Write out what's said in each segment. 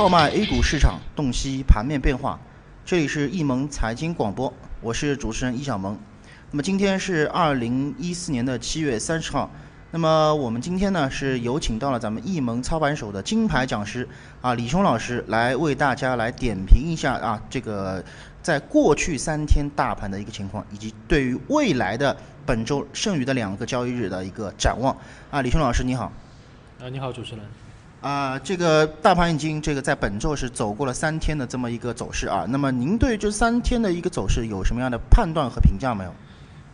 号脉 A 股市场，洞悉盘面变化。这里是易盟财经广播，我是主持人易小萌。那么今天是二零一四年的七月三十号。那么我们今天呢是有请到了咱们易盟操盘手的金牌讲师啊李松老师来为大家来点评一下啊这个在过去三天大盘的一个情况，以及对于未来的本周剩余的两个交易日的一个展望啊李松老师你好。啊你好主持人。啊，这个大盘已经这个在本周是走过了三天的这么一个走势啊。那么您对这三天的一个走势有什么样的判断和评价没有？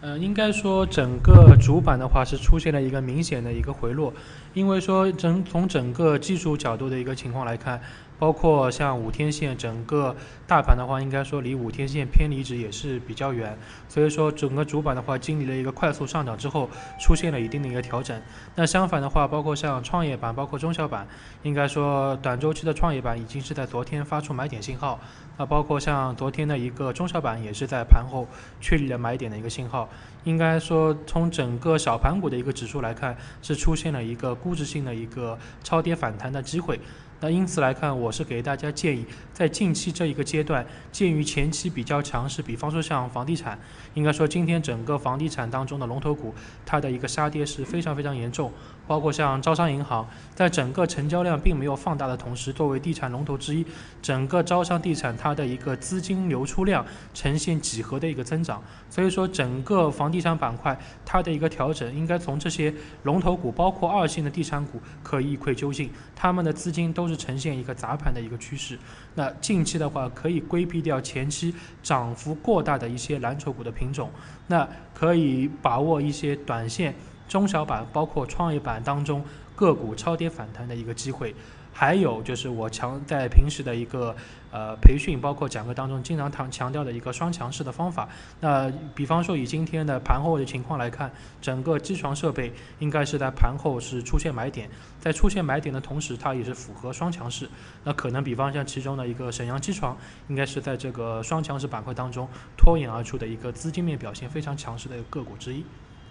呃，应该说整个主板的话是出现了一个明显的一个回落，因为说整从整个技术角度的一个情况来看。包括像五天线，整个大盘的话，应该说离五天线偏离值也是比较远，所以说整个主板的话经历了一个快速上涨之后，出现了一定的一个调整。那相反的话，包括像创业板，包括中小板，应该说短周期的创业板已经是在昨天发出买点信号，那包括像昨天的一个中小板也是在盘后确立了买点的一个信号。应该说从整个小盘股的一个指数来看，是出现了一个估值性的一个超跌反弹的机会。那因此来看，我是给大家建议，在近期这一个阶段，鉴于前期比较强势，比方说像房地产，应该说今天整个房地产当中的龙头股，它的一个杀跌是非常非常严重。包括像招商银行，在整个成交量并没有放大的同时，作为地产龙头之一，整个招商地产它的一个资金流出量呈现几何的一个增长。所以说，整个房地产板块它的一个调整，应该从这些龙头股，包括二线的地产股，可以一窥究竟。他们的资金都是呈现一个砸盘的一个趋势。那近期的话，可以规避掉前期涨幅过大的一些蓝筹股的品种，那可以把握一些短线。中小板包括创业板当中个股超跌反弹的一个机会，还有就是我强在平时的一个呃培训，包括讲课当中经常强强调的一个双强势的方法。那比方说以今天的盘后的情况来看，整个机床设备应该是在盘后是出现买点，在出现买点的同时，它也是符合双强势。那可能比方像其中的一个沈阳机床，应该是在这个双强势板块当中脱颖而出的一个资金面表现非常强势的个股之一。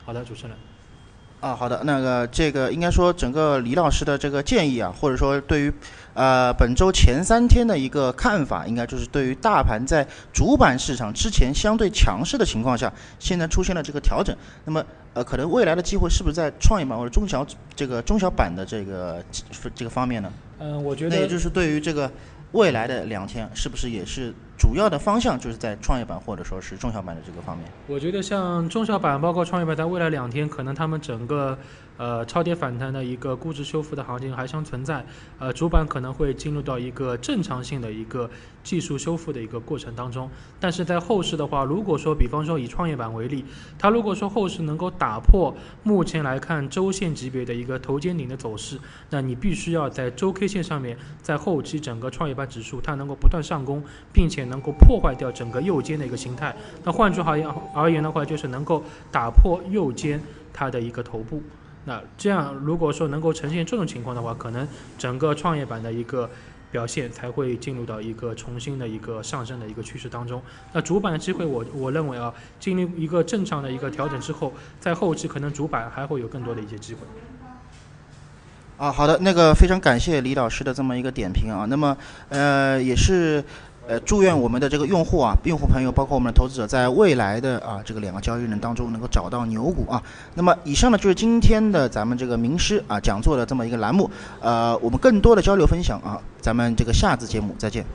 好的，主持人。啊，好的，那个这个应该说整个李老师的这个建议啊，或者说对于呃本周前三天的一个看法，应该就是对于大盘在主板市场之前相对强势的情况下，现在出现了这个调整，那么呃可能未来的机会是不是在创业板或者中小这个中小板的这个这个方面呢？嗯，我觉得那也就是对于这个。未来的两天是不是也是主要的方向，就是在创业板或者说是中小板的这个方面？我觉得像中小板，包括创业板，在未来两天可能他们整个呃超跌反弹的一个估值修复的行情还将存在，呃主板可能会进入到一个正常性的一个技术修复的一个过程当中。但是在后市的话，如果说比方说以创业板为例，它如果说后市能够打打破目前来看周线级别的一个头肩顶的走势，那你必须要在周 K 线上面，在后期整个创业板。指数它能够不断上攻，并且能够破坏掉整个右肩的一个形态。那换句话而言而言的话，就是能够打破右肩它的一个头部。那这样如果说能够呈现这种情况的话，可能整个创业板的一个表现才会进入到一个重新的一个上升的一个趋势当中。那主板的机会，我我认为啊，经历一个正常的一个调整之后，在后期可能主板还会有更多的一些机会。啊，好的，那个非常感谢李老师的这么一个点评啊。那么，呃，也是，呃，祝愿我们的这个用户啊，用户朋友，包括我们的投资者，在未来的啊这个两个交易日当中能够找到牛股啊。那么，以上呢就是今天的咱们这个名师啊讲座的这么一个栏目。呃，我们更多的交流分享啊，咱们这个下次节目再见。